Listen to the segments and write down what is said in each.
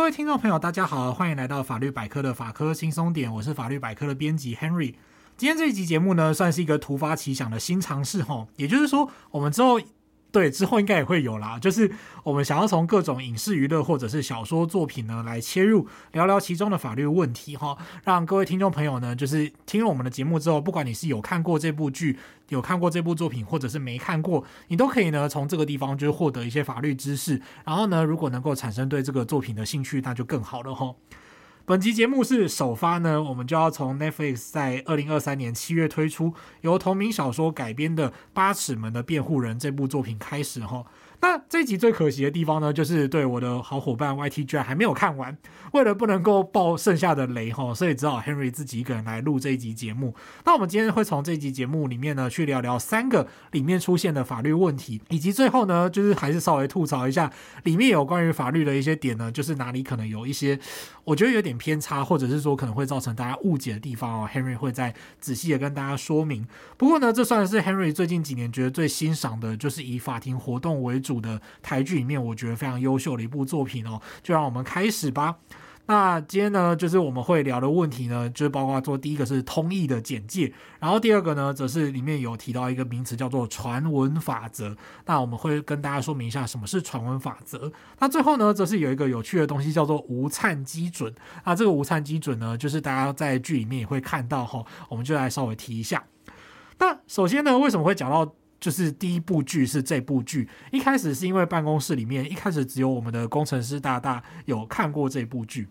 各位听众朋友，大家好，欢迎来到法律百科的法科轻松点，我是法律百科的编辑 Henry。今天这一集节目呢，算是一个突发奇想的新尝试吼，也就是说，我们之后。对，之后应该也会有啦。就是我们想要从各种影视娱乐或者是小说作品呢来切入，聊聊其中的法律问题哈，让各位听众朋友呢，就是听了我们的节目之后，不管你是有看过这部剧、有看过这部作品，或者是没看过，你都可以呢从这个地方就是获得一些法律知识。然后呢，如果能够产生对这个作品的兴趣，那就更好了哈。本集节目是首发呢，我们就要从 Netflix 在二零二三年七月推出由同名小说改编的《八尺门的辩护人》这部作品开始哈。那这一集最可惜的地方呢，就是对我的好伙伴 YT 居然还没有看完。为了不能够爆剩下的雷哈，所以只好 Henry 自己一个人来录这一集节目。那我们今天会从这一集节目里面呢，去聊聊三个里面出现的法律问题，以及最后呢，就是还是稍微吐槽一下里面有关于法律的一些点呢，就是哪里可能有一些我觉得有点偏差，或者是说可能会造成大家误解的地方哦。Henry 会再仔细的跟大家说明。不过呢，这算是 Henry 最近几年觉得最欣赏的，就是以法庭活动为主。主的台剧里面，我觉得非常优秀的一部作品哦，就让我们开始吧。那今天呢，就是我们会聊的问题呢，就是包括做第一个是通译的简介，然后第二个呢，则是里面有提到一个名词叫做传闻法则。那我们会跟大家说明一下什么是传闻法则。那最后呢，则是有一个有趣的东西叫做无粲基准。那这个无粲基准呢，就是大家在剧里面也会看到哈，我们就来稍微提一下。那首先呢，为什么会讲到？就是第一部剧是这部剧，一开始是因为办公室里面一开始只有我们的工程师大大有看过这部剧，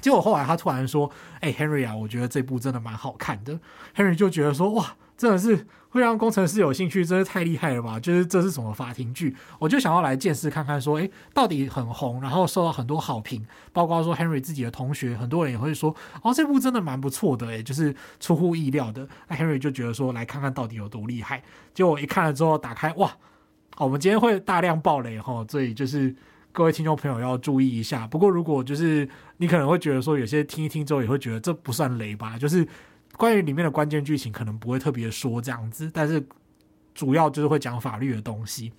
结果后来他突然说：“哎，Henry 啊，我觉得这部真的蛮好看的。”Henry 就觉得说：“哇。”真的是会让工程师有兴趣，真是太厉害了吧！就是这是什么法庭剧，我就想要来见识看看，说，诶，到底很红，然后受到很多好评，包括说 Henry 自己的同学，很多人也会说，哦，这部真的蛮不错的，诶，就是出乎意料的。那 Henry 就觉得说，来看看到底有多厉害。结果一看了之后，打开，哇，我们今天会大量爆雷哈，所以就是各位听众朋友要注意一下。不过如果就是你可能会觉得说，有些听一听之后也会觉得这不算雷吧，就是。关于里面的关键剧情，可能不会特别说这样子，但是主要就是会讲法律的东西。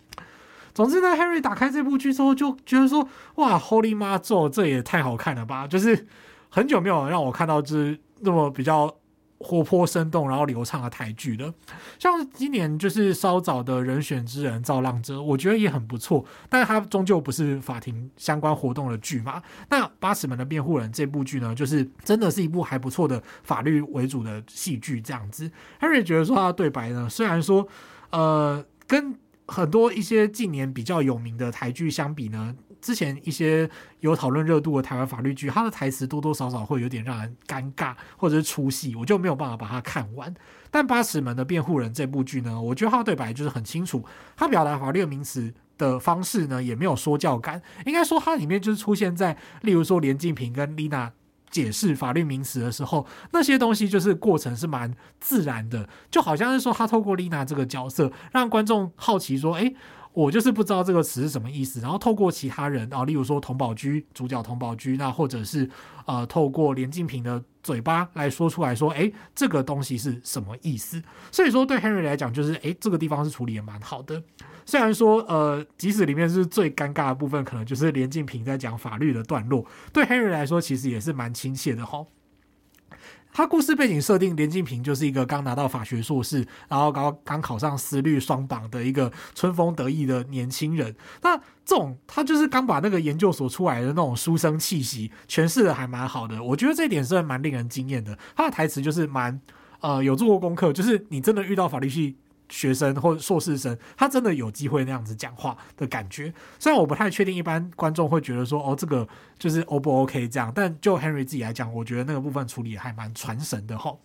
总之呢，Henry 打开这部剧之后，就觉得说：“哇，Holy 妈咒，这也太好看了吧！”就是很久没有让我看到就是那么比较。活泼生动，然后流畅的台剧的，像今年就是稍早的人选之人造浪者，我觉得也很不错，但是它终究不是法庭相关活动的剧嘛。那八尺门的辩护人这部剧呢，就是真的是一部还不错的法律为主的戏剧这样子。Harry 觉得说他的对白呢，虽然说呃跟很多一些近年比较有名的台剧相比呢。之前一些有讨论热度的台湾法律剧，他的台词多多少少会有点让人尴尬或者是出戏，我就没有办法把它看完。但八尺门的辩护人这部剧呢，我觉得他对白就是很清楚，他表达法律名词的方式呢也没有说教感，应该说它里面就是出现在，例如说连晋平跟丽娜解释法律名词的时候，那些东西就是过程是蛮自然的，就好像是说他透过丽娜这个角色，让观众好奇说，诶。我就是不知道这个词是什么意思，然后透过其他人啊，例如说童宝駒主角童宝駒，那或者是呃透过连晋平的嘴巴来说出来说，诶，这个东西是什么意思？所以说对 Henry 来讲，就是诶，这个地方是处理也蛮好的。虽然说呃，即使里面是最尴尬的部分，可能就是连晋平在讲法律的段落，对 Henry 来说其实也是蛮亲切的哈。他故事背景设定，连晋平就是一个刚拿到法学硕士，然后刚刚考上思律双榜的一个春风得意的年轻人。那这种他就是刚把那个研究所出来的那种书生气息诠释的还蛮好的，我觉得这一点是蛮令人惊艳的。他的台词就是蛮呃有做过功课，就是你真的遇到法律系。学生或硕士生，他真的有机会那样子讲话的感觉。虽然我不太确定，一般观众会觉得说，哦，这个就是 O 不 OK 这样，但就 Henry 自己来讲，我觉得那个部分处理还蛮传神的哈。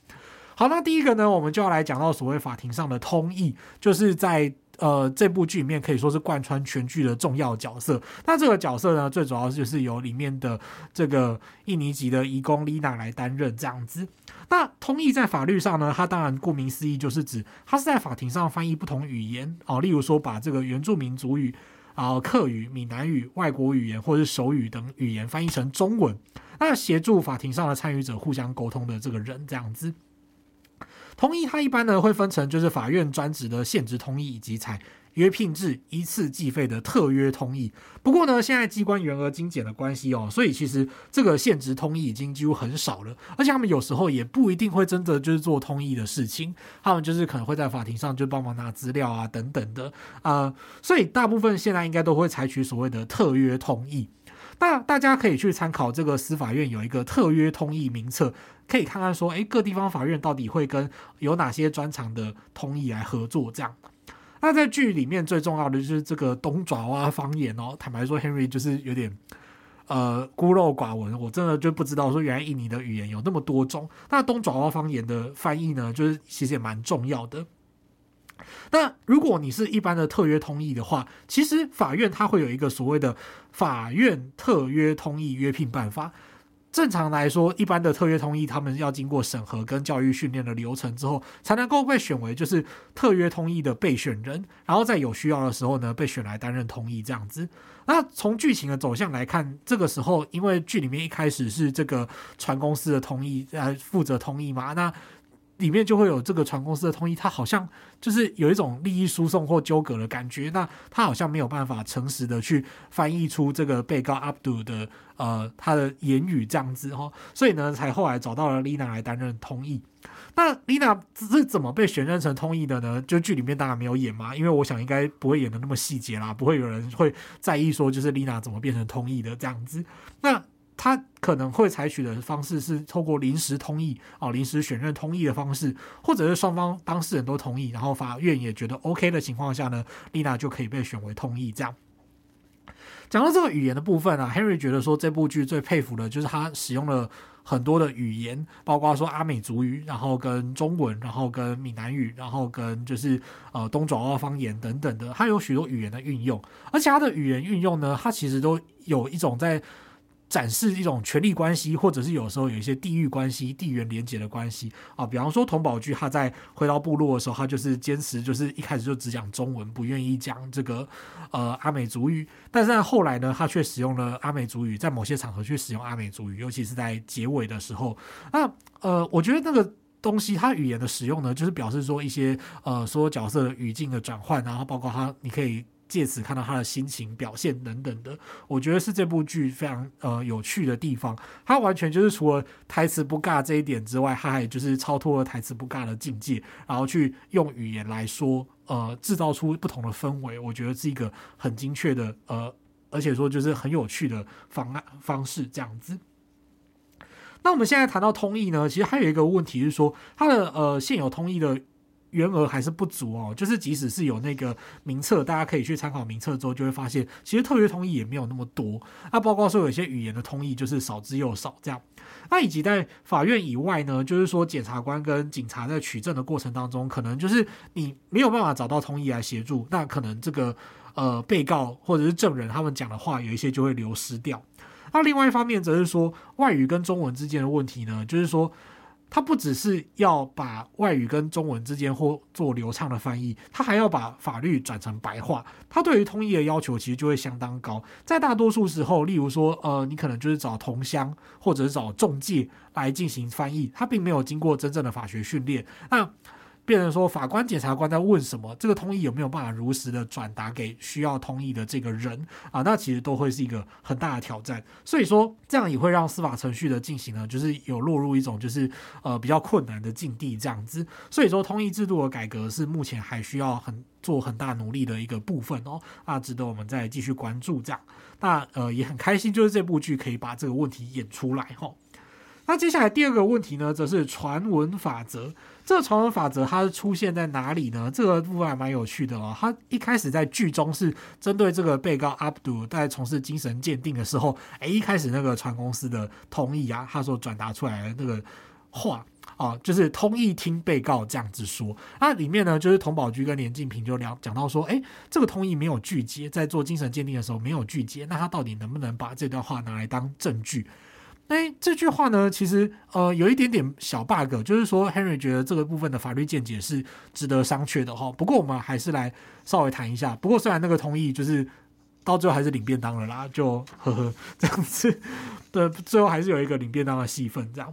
好，那第一个呢，我们就要来讲到所谓法庭上的通译，就是在。呃，这部剧里面可以说是贯穿全剧的重要角色。那这个角色呢，最主要就是由里面的这个印尼籍的移工丽娜来担任这样子。那通译在法律上呢，它当然顾名思义就是指它是在法庭上翻译不同语言哦，例如说把这个原住民族语啊、客语、闽南语、外国语言或者是手语等语言翻译成中文，那协助法庭上的参与者互相沟通的这个人这样子。通译它一般呢会分成就是法院专职的限职通译以及采约聘制一次计费的特约通译。不过呢，现在机关员额精简的关系哦，所以其实这个限职通译已经几乎很少了。而且他们有时候也不一定会真的就是做通译的事情，他们就是可能会在法庭上就帮忙拿资料啊等等的啊、呃。所以大部分现在应该都会采取所谓的特约通译。那大家可以去参考这个司法院有一个特约通译名册，可以看看说，诶，各地方法院到底会跟有哪些专长的通译来合作这样。那在剧里面最重要的就是这个东爪哇方言哦。坦白说，Henry 就是有点呃孤陋寡闻，我真的就不知道说原来印尼的语言有那么多种。那东爪哇方言的翻译呢，就是其实也蛮重要的。那如果你是一般的特约通译的话，其实法院它会有一个所谓的法院特约通译约聘办法。正常来说，一般的特约通译，他们要经过审核跟教育训练的流程之后，才能够被选为就是特约通译的备选人，然后在有需要的时候呢，被选来担任通译这样子。那从剧情的走向来看，这个时候因为剧里面一开始是这个船公司的通译来负责通译嘛，那。里面就会有这个船公司的通译，他好像就是有一种利益输送或纠葛的感觉。那他好像没有办法诚实的去翻译出这个被告阿卜杜的呃他的言语这样子哈，所以呢，才后来找到了丽娜来担任通译。那丽娜是怎么被选任成通译的呢？就剧里面当然没有演嘛，因为我想应该不会演得那么细节啦，不会有人会在意说就是丽娜怎么变成通译的这样子。那。他可能会采取的方式是透过临时通译啊，临时选任通译的方式，或者是双方当事人都同意，然后法院也觉得 OK 的情况下呢，丽娜就可以被选为通译。这样讲到这个语言的部分啊，Henry 觉得说这部剧最佩服的就是他使用了很多的语言，包括说阿美族语，然后跟中文，然后跟闽南语，然后跟就是呃东爪哇方言等等的，他有许多语言的运用，而且他的语言运用呢，他其实都有一种在。展示一种权力关系，或者是有时候有一些地域关系、地缘连结的关系啊。比方说童宝驹他在回到部落的时候，他就是坚持就是一开始就只讲中文，不愿意讲这个呃阿美族语。但是后来呢，他却使用了阿美族语，在某些场合去使用阿美族语，尤其是在结尾的时候。那呃，我觉得那个东西，它语言的使用呢，就是表示说一些呃说角色语境的转换，然后包括他你可以。借此看到他的心情表现等等的，我觉得是这部剧非常呃有趣的地方。他完全就是除了台词不尬这一点之外，他还就是超脱了台词不尬的境界，然后去用语言来说，呃，制造出不同的氛围。我觉得是一个很精确的呃，而且说就是很有趣的方案方式这样子。那我们现在谈到通译呢，其实还有一个问题是说，它的呃现有通译的。员额还是不足哦，就是即使是有那个名册，大家可以去参考名册之后，就会发现其实特约通译也没有那么多。那包括说有些语言的通译就是少之又少这样。那以及在法院以外呢，就是说检察官跟警察在取证的过程当中，可能就是你没有办法找到通译来协助，那可能这个呃被告或者是证人他们讲的话有一些就会流失掉。那另外一方面则是说外语跟中文之间的问题呢，就是说。他不只是要把外语跟中文之间或做流畅的翻译，他还要把法律转成白话。他对于通译的要求其实就会相当高。在大多数时候，例如说，呃，你可能就是找同乡或者找中介来进行翻译，他并没有经过真正的法学训练。那变成说，法官、检察官在问什么，这个通译有没有办法如实的转达给需要通译的这个人啊？那其实都会是一个很大的挑战。所以说，这样也会让司法程序的进行呢，就是有落入一种就是呃比较困难的境地这样子。所以说，通译制度的改革是目前还需要很做很大努力的一个部分哦，啊，值得我们再继续关注这样。那呃也很开心，就是这部剧可以把这个问题演出来哈。那接下来第二个问题呢，则是传闻法则。这个传闻法则它是出现在哪里呢？这个部分还蛮有趣的哦。它一开始在剧中是针对这个被告阿布杜在从事精神鉴定的时候，诶，一开始那个船公司的同意啊，他所转达出来的那个话啊，就是通意听被告这样子说。那里面呢，就是童宝駒跟连晋平就聊讲到说，诶，这个通意没有拒接，在做精神鉴定的时候没有拒接，那他到底能不能把这段话拿来当证据？哎，这句话呢，其实呃有一点点小 bug，就是说 Henry 觉得这个部分的法律见解是值得商榷的哈。不过我们还是来稍微谈一下。不过虽然那个同意就是到最后还是领便当了啦，就呵呵这样子 对，最后还是有一个领便当的戏份这样。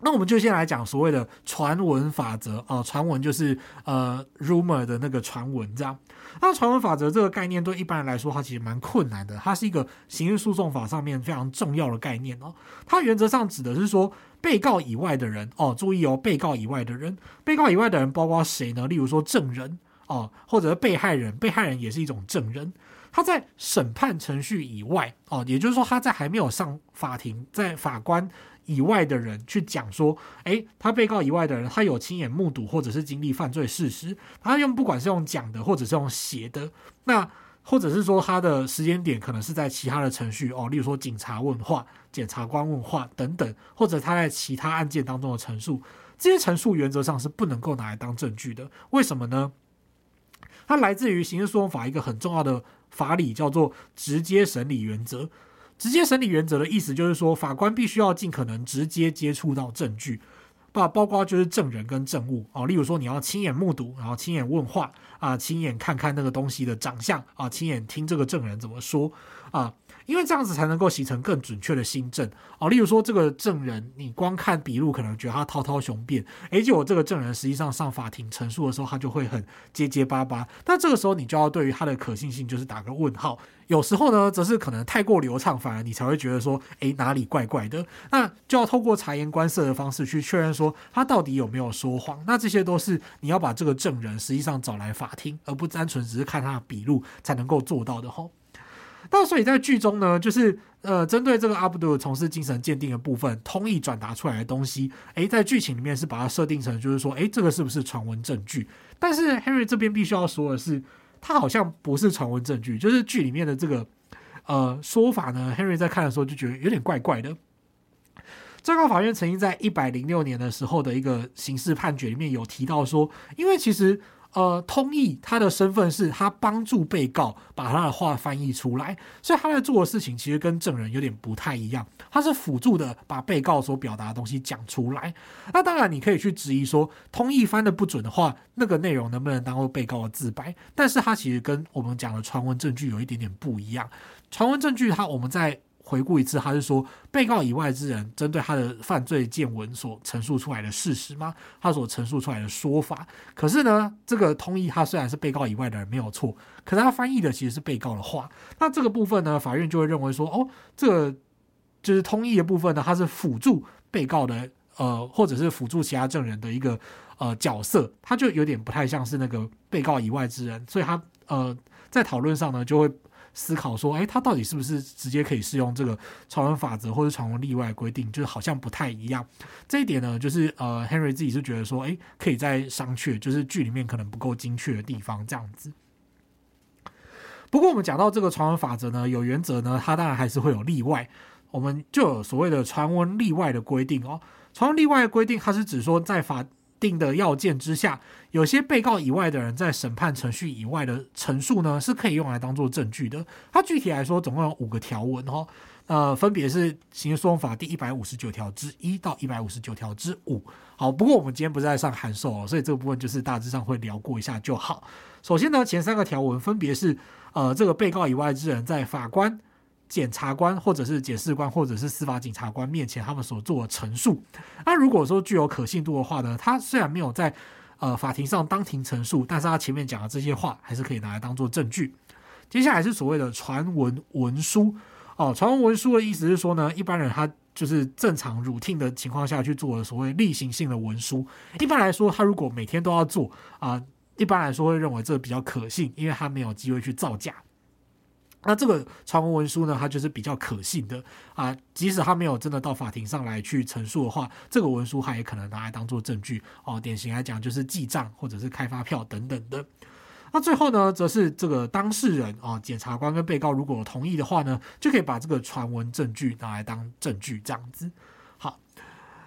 那我们就先来讲所谓的传闻法则啊，传闻就是呃 rumor 的那个传闻这样。那传闻法则这个概念对一般人来说，它其实蛮困难的。它是一个刑事诉讼法上面非常重要的概念哦。它原则上指的是说，被告以外的人哦，注意哦，被告以外的人，被告以外的人包括谁呢？例如说证人哦，或者被害人，被害人也是一种证人。他在审判程序以外哦，也就是说他在还没有上法庭，在法官。以外的人去讲说，诶，他被告以外的人，他有亲眼目睹或者是经历犯罪事实，他用不管是用讲的或者是用写的，那或者是说他的时间点可能是在其他的程序哦，例如说警察问话、检察官问话等等，或者他在其他案件当中的陈述，这些陈述原则上是不能够拿来当证据的。为什么呢？它来自于刑事诉讼法一个很重要的法理，叫做直接审理原则。直接审理原则的意思就是说，法官必须要尽可能直接接触到证据，把包括就是证人跟证物啊，例如说你要亲眼目睹，然后亲眼问话啊，亲眼看看那个东西的长相啊，亲眼听这个证人怎么说啊。因为这样子才能够形成更准确的新证哦。例如说，这个证人你光看笔录，可能觉得他滔滔雄辩，诶，结果这个证人实际上上法庭陈述的时候，他就会很结结巴巴。那这个时候，你就要对于他的可信性就是打个问号。有时候呢，则是可能太过流畅，反而你才会觉得说，诶，哪里怪怪的。那就要透过察言观色的方式去确认说，他到底有没有说谎。那这些都是你要把这个证人实际上找来法庭，而不单纯只是看他的笔录才能够做到的吼。那所以在剧中呢，就是呃，针对这个阿布杜从事精神鉴定的部分，通译转达出来的东西，诶，在剧情里面是把它设定成就是说，诶，这个是不是传闻证据？但是 Henry 这边必须要说的是，他好像不是传闻证据，就是剧里面的这个呃说法呢，Henry 在看的时候就觉得有点怪怪的。最高法院曾经在一百零六年的时候的一个刑事判决里面有提到说，因为其实。呃，通译他的身份是他帮助被告把他的话翻译出来，所以他在做的事情其实跟证人有点不太一样。他是辅助的把被告所表达的东西讲出来。那当然，你可以去质疑说，通译翻得不准的话，那个内容能不能当做被告的自白？但是他其实跟我们讲的传闻证据有一点点不一样。传闻证据，他我们在。回顾一次，他是说被告以外之人针对他的犯罪见闻所陈述出来的事实吗？他所陈述出来的说法。可是呢，这个通译他虽然是被告以外的人没有错，可是他翻译的其实是被告的话。那这个部分呢，法院就会认为说，哦，这个就是通译的部分呢，他是辅助被告的，呃，或者是辅助其他证人的一个呃角色，他就有点不太像是那个被告以外之人，所以他呃在讨论上呢就会。思考说，哎，他到底是不是直接可以适用这个传闻法则或者传闻例外规定？就是好像不太一样。这一点呢，就是呃，Henry 自己是觉得说，哎，可以再商榷，就是剧里面可能不够精确的地方这样子。不过我们讲到这个传闻法则呢，有原则呢，它当然还是会有例外。我们就有所谓的传闻例外的规定哦。传闻例外的规定，它是指说在法定的要件之下，有些被告以外的人在审判程序以外的陈述呢，是可以用来当做证据的。它具体来说，总共有五个条文哦，呃，分别是《刑事诉讼法》第一百五十九条之一到一百五十九条之五。好，不过我们今天不是在上函授哦，所以这个部分就是大致上会聊过一下就好。首先呢，前三个条文分别是，呃，这个被告以外之人在法官。检察官或者是检视官或者是司法警察官面前，他们所做的陈述，那如果说具有可信度的话呢，他虽然没有在呃法庭上当庭陈述，但是他前面讲的这些话还是可以拿来当做证据。接下来是所谓的传闻文书哦，传闻文书的意思是说呢，一般人他就是正常 routine 的情况下去做的所谓例行性的文书。一般来说，他如果每天都要做啊、一般来说会认为这比较可信，因为他没有机会去造假。那这个传闻文书呢，它就是比较可信的啊，即使他没有真的到法庭上来去陈述的话，这个文书他也可能拿来当做证据哦。典型来讲就是记账或者是开发票等等的。那最后呢，则是这个当事人啊，检察官跟被告如果同意的话呢，就可以把这个传闻证据拿来当证据这样子。好，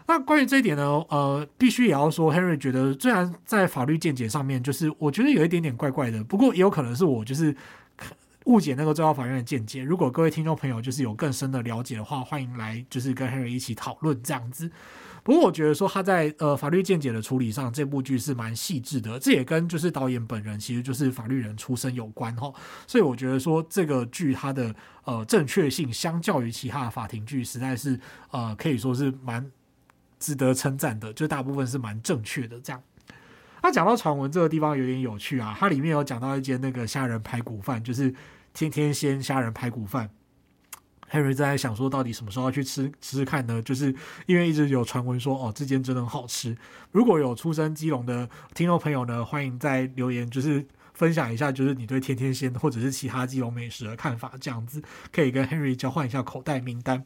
那关于这一点呢，呃，必须也要说，Henry 觉得虽然在法律见解上面，就是我觉得有一点点怪怪的，不过也有可能是我就是。误解那个最高法院的见解。如果各位听众朋友就是有更深的了解的话，欢迎来就是跟 Henry 一起讨论这样子。不过我觉得说他在呃法律见解的处理上，这部剧是蛮细致的。这也跟就是导演本人其实就是法律人出身有关哈。所以我觉得说这个剧它的呃正确性，相较于其他的法庭剧，实在是呃可以说是蛮值得称赞的，就大部分是蛮正确的。这样，那讲到传闻这个地方有点有趣啊，它里面有讲到一间那个虾仁排骨饭，就是天天鲜虾仁排骨饭。Henry 在想说，到底什么时候要去吃吃吃看呢？就是因为一直有传闻说，哦，这间真的很好吃。如果有出生基隆的听众朋友呢，欢迎在留言，就是分享一下，就是你对天天鲜或者是其他基隆美食的看法，这样子可以跟 Henry 交换一下口袋名单。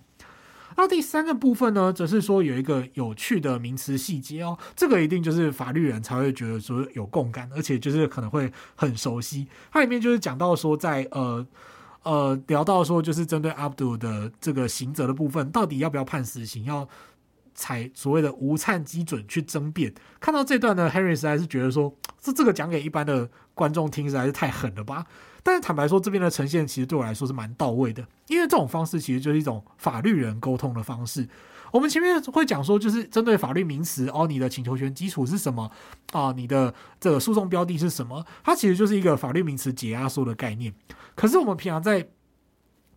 那第三个部分呢，则是说有一个有趣的名词细节哦，这个一定就是法律人才会觉得说有共感，而且就是可能会很熟悉。它里面就是讲到说在，呃。呃，聊到说就是针对阿布杜的这个刑责的部分，到底要不要判死刑，要采所谓的无羁基准去争辩。看到这段呢，Henry 实在是觉得说，这这个讲给一般的观众听实在是太狠了吧。但是坦白说，这边的呈现其实对我来说是蛮到位的，因为这种方式其实就是一种法律人沟通的方式。我们前面会讲说，就是针对法律名词哦，你的请求权基础是什么啊？你的这个诉讼标的是什么？它其实就是一个法律名词解压缩的概念。可是我们平常在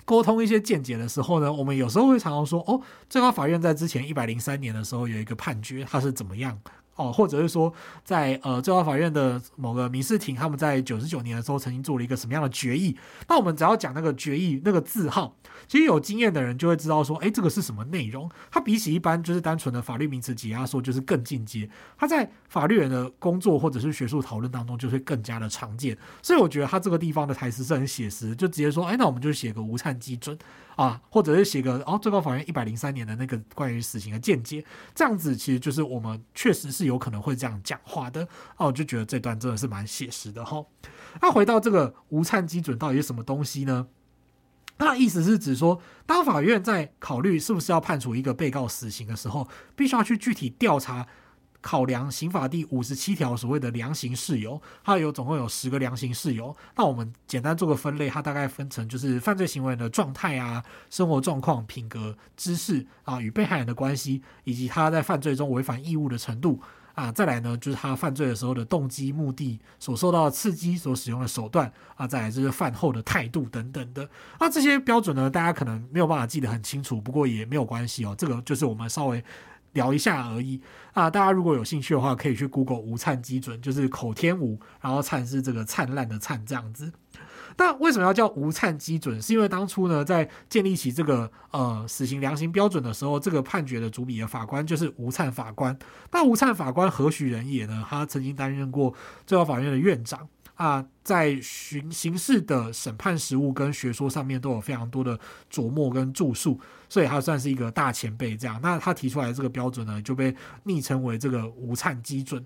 沟通一些见解的时候呢，我们有时候会常常说，哦，最高法院在之前一百零三年的时候有一个判决，它是怎么样？哦，或者是说在，呃最高法院的某个民事庭，他们在九十九年的时候曾经做了一个什么样的决议？那我们只要讲那个决议那个字号，其实有经验的人就会知道说，哎，这个是什么内容？它比起一般就是单纯的法律名词解压缩，就是更进阶。它在法律人的工作或者是学术讨论当中，就会更加的常见。所以我觉得他这个地方的台词是很写实，就直接说，哎，那我们就写个无产基准。啊，或者是写个哦，最高法院一百零三年的那个关于死刑的见解，这样子其实就是我们确实是有可能会这样讲话的。哦，我就觉得这段真的是蛮写实的哈。那回到这个无羁基准到底是什么东西呢？那意思是指说，当法院在考虑是不是要判处一个被告死刑的时候，必须要去具体调查。考量刑法第五十七条所谓的量刑事由，它有总共有十个量刑事由。那我们简单做个分类，它大概分成就是犯罪行为的状态啊、生活状况、品格、知识啊、与被害人的关系，以及他在犯罪中违反义务的程度啊。再来呢，就是他犯罪的时候的动机、目的、所受到的刺激、所使用的手段啊。再来就是犯后的态度等等的。那这些标准呢，大家可能没有办法记得很清楚，不过也没有关系哦。这个就是我们稍微。聊一下而已啊！大家如果有兴趣的话，可以去 Google 无灿基准，就是口天吴，然后灿是这个灿烂的灿这样子。那为什么要叫无羁基准？是因为当初呢，在建立起这个呃死刑量刑标准的时候，这个判决的主笔的法官就是无羁法官。那无羁法官何许人也呢？他曾经担任过最高法院的院长。啊，在刑刑事的审判实务跟学说上面都有非常多的琢磨跟著述，所以他算是一个大前辈。这样，那他提出来的这个标准呢，就被昵称为这个无羁基准。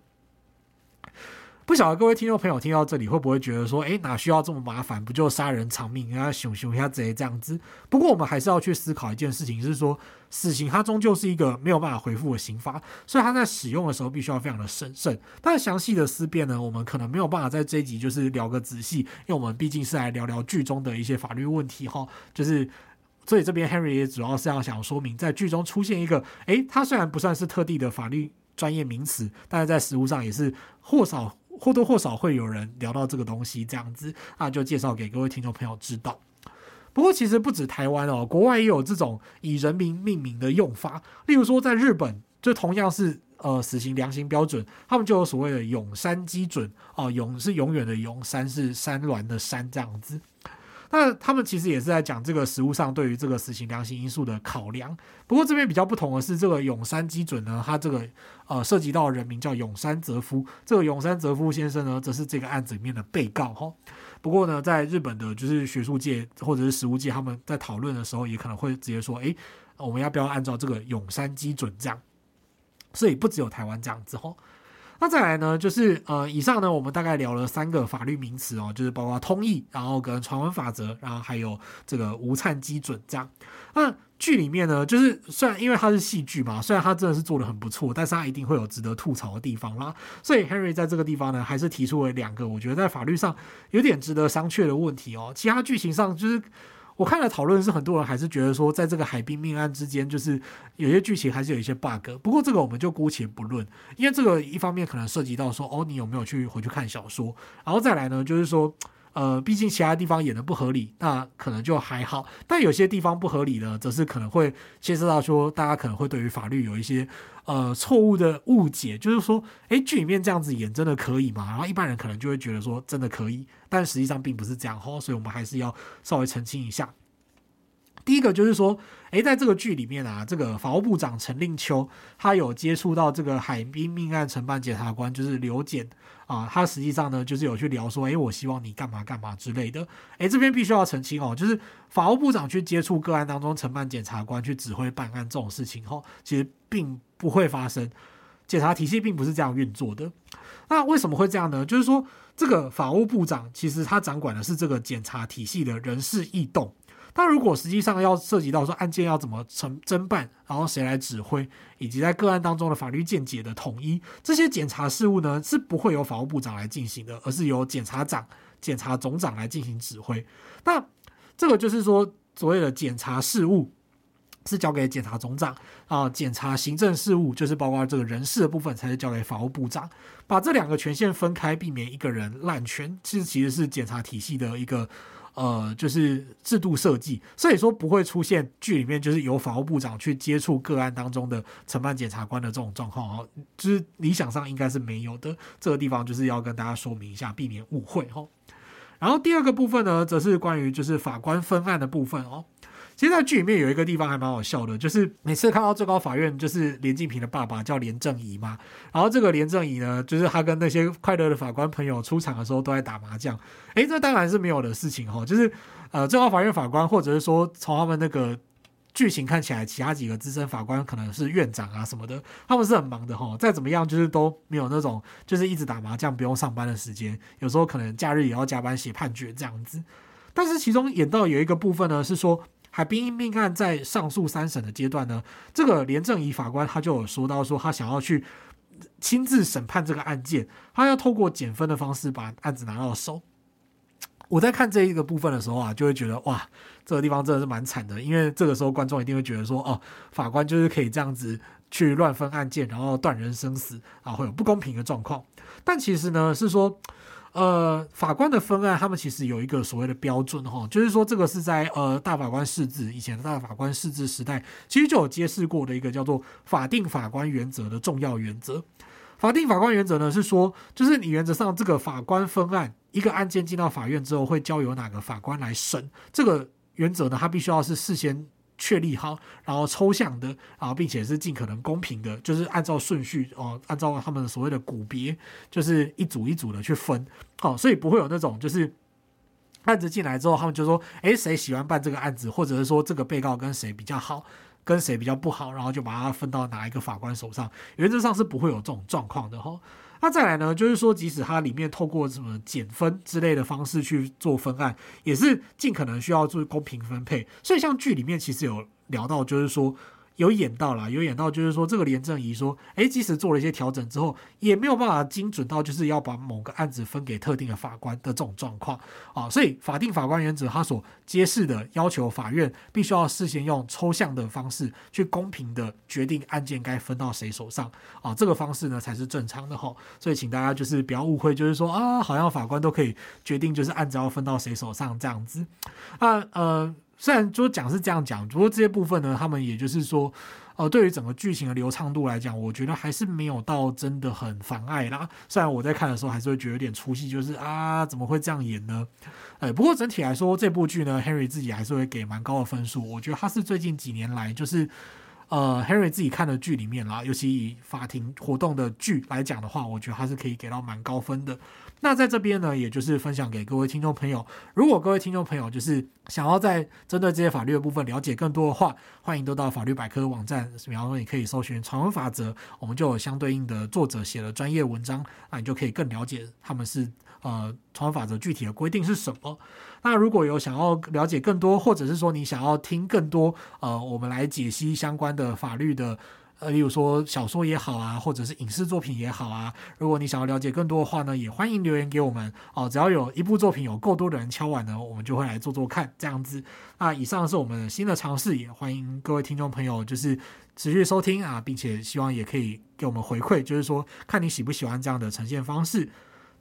不晓得各位听众朋友听到这里会不会觉得说，诶，哪需要这么麻烦？不就杀人偿命，啊熊熊一下贼这样子？不过我们还是要去思考一件事情，是说死刑它终究是一个没有办法回复的刑罚，所以它在使用的时候必须要非常的审慎。但详细的思辨呢，我们可能没有办法在这一集就是聊个仔细，因为我们毕竟是来聊聊剧中的一些法律问题哈。就是所以这边 Henry 也主要是要想说明，在剧中出现一个，诶，它虽然不算是特定的法律专业名词，但是在实务上也是或少。或多或少会有人聊到这个东西，这样子，那就介绍给各位听众朋友知道。不过其实不止台湾哦，国外也有这种以人名命名的用法。例如说，在日本，就同样是呃死刑量刑标准，他们就有所谓的永山基准啊，永是永远的永，山是山峦的山这样子。那他们其实也是在讲这个实务上对于这个死刑量刑因素的考量。不过这边比较不同的是，这个永山基准呢，它这个呃涉及到人名叫永山泽夫。这个永山泽夫先生呢，则是这个案子里面的被告哈。不过呢，在日本的就是学术界或者是实务界，他们在讨论的时候，也可能会直接说，诶，我们要不要按照这个永山基准这样？所以不只有台湾这样子哈。那再来呢，就是呃，以上呢，我们大概聊了三个法律名词哦，就是包括通义，然后跟传闻法则，然后还有这个无羁基准这样。那剧里面呢，就是虽然因为它是戏剧嘛，虽然它真的是做得很不错，但是它一定会有值得吐槽的地方啦。所以 Henry 在这个地方呢，还是提出了两个我觉得在法律上有点值得商榷的问题哦。其他剧情上就是。我看了讨论是很多人还是觉得说，在这个海滨命案之间，就是有些剧情还是有一些 bug。不过这个我们就姑且不论，因为这个一方面可能涉及到说，哦，你有没有去回去看小说，然后再来呢，就是说，呃，毕竟其他地方演的不合理，那可能就还好。但有些地方不合理的，则是可能会牵涉到说，大家可能会对于法律有一些呃错误的误解，就是说，诶，剧里面这样子演真的可以吗？然后一般人可能就会觉得说真的可以，但实际上并不是这样哈，所以我们还是要稍微澄清一下。第一个就是说，诶，在这个剧里面啊，这个法务部长陈令秋，他有接触到这个海滨命案承办检察官，就是刘检啊，他实际上呢，就是有去聊说，诶，我希望你干嘛干嘛之类的。诶，这边必须要澄清哦，就是法务部长去接触个案当中承办检察官去指挥办案这种事情，哈，其实并不会发生，检察体系并不是这样运作的。那为什么会这样呢？就是说，这个法务部长其实他掌管的是这个检察体系的人事异动。但如果实际上要涉及到说案件要怎么承侦办，然后谁来指挥，以及在个案当中的法律见解的统一，这些检察事务呢，是不会由法务部长来进行的，而是由检察长、检察总长来进行指挥。那这个就是说，所谓的检察事务是交给检察总长啊，检察行政事务就是包括这个人事的部分，才是交给法务部长。把这两个权限分开，避免一个人滥权，其实其实是检察体系的一个。呃，就是制度设计，所以说不会出现剧里面就是由法务部长去接触个案当中的承办检察官的这种状况哦，就是理想上应该是没有的。这个地方就是要跟大家说明一下，避免误会哦。然后第二个部分呢，则是关于就是法官分案的部分哦。其实，在剧里面有一个地方还蛮好笑的，就是每次看到最高法院就是连晋平的爸爸叫连正仪嘛，然后这个连正仪呢，就是他跟那些快乐的法官朋友出场的时候都在打麻将，诶，这当然是没有的事情哈，就是呃，最高法院法官或者是说从他们那个剧情看起来，其他几个资深法官可能是院长啊什么的，他们是很忙的哈，再怎么样就是都没有那种就是一直打麻将不用上班的时间，有时候可能假日也要加班写判决这样子，但是其中演到有一个部分呢，是说。海滨命案在上诉三审的阶段呢，这个廉政仪法官他就有说到说，他想要去亲自审判这个案件，他要透过减分的方式把案子拿到手。我在看这一个部分的时候啊，就会觉得哇，这个地方真的是蛮惨的，因为这个时候观众一定会觉得说，哦，法官就是可以这样子去乱分案件，然后断人生死啊，会有不公平的状况。但其实呢，是说。呃，法官的分案，他们其实有一个所谓的标准哈，就是说这个是在呃大法官释字以前的大法官释字时代，其实就有揭示过的一个叫做法定法官原则的重要原则。法定法官原则呢是说，就是你原则上这个法官分案，一个案件进到法院之后会交由哪个法官来审，这个原则呢，它必须要是事先。确立好，然后抽象的，然后并且是尽可能公平的，就是按照顺序哦，按照他们所谓的股别，就是一组一组的去分，好，所以不会有那种就是案子进来之后，他们就说，诶，谁喜欢办这个案子，或者是说这个被告跟谁比较好，跟谁比较不好，然后就把它分到哪一个法官手上，原则上是不会有这种状况的哈。那再来呢，就是说，即使它里面透过什么减分之类的方式去做分案，也是尽可能需要做公平分配。所以，像剧里面其实有聊到，就是说。有演到啦，有演到，就是说这个廉政仪说，诶，即使做了一些调整之后，也没有办法精准到就是要把某个案子分给特定的法官的这种状况啊。所以法定法官原则，他所揭示的要求，法院必须要事先用抽象的方式去公平的决定案件该分到谁手上啊。这个方式呢才是正常的哈。所以请大家就是不要误会，就是说啊，好像法官都可以决定就是案子要分到谁手上这样子啊，呃。虽然就讲是这样讲，不过这些部分呢，他们也就是说，呃，对于整个剧情的流畅度来讲，我觉得还是没有到真的很妨碍啦。虽然我在看的时候还是会觉得有点出戏，就是啊，怎么会这样演呢？哎，不过整体来说，这部剧呢，Henry 自己还是会给蛮高的分数。我觉得他是最近几年来就是。呃，Henry 自己看的剧里面啦，尤其以法庭活动的剧来讲的话，我觉得还是可以给到蛮高分的。那在这边呢，也就是分享给各位听众朋友，如果各位听众朋友就是想要在针对这些法律的部分了解更多的话，欢迎都到法律百科网站，比方说你可以搜寻传闻法则，我们就有相对应的作者写的专业文章，那你就可以更了解他们是呃传法则具体的规定是什么。那如果有想要了解更多，或者是说你想要听更多，呃，我们来解析相关的法律的，呃，例如说小说也好啊，或者是影视作品也好啊，如果你想要了解更多的话呢，也欢迎留言给我们哦。只要有一部作品有够多的人敲碗呢，我们就会来做做看这样子。那以上是我们新的尝试，也欢迎各位听众朋友就是持续收听啊，并且希望也可以给我们回馈，就是说看你喜不喜欢这样的呈现方式。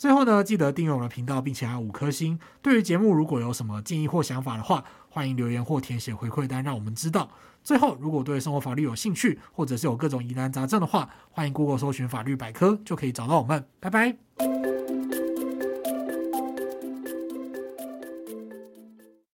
最后呢，记得订阅我们的频道，并且按五颗星。对于节目如果有什么建议或想法的话，欢迎留言或填写回馈单，让我们知道。最后，如果对生活法律有兴趣，或者是有各种疑难杂症的话，欢迎 Google 搜寻法律百科，就可以找到我们。拜拜。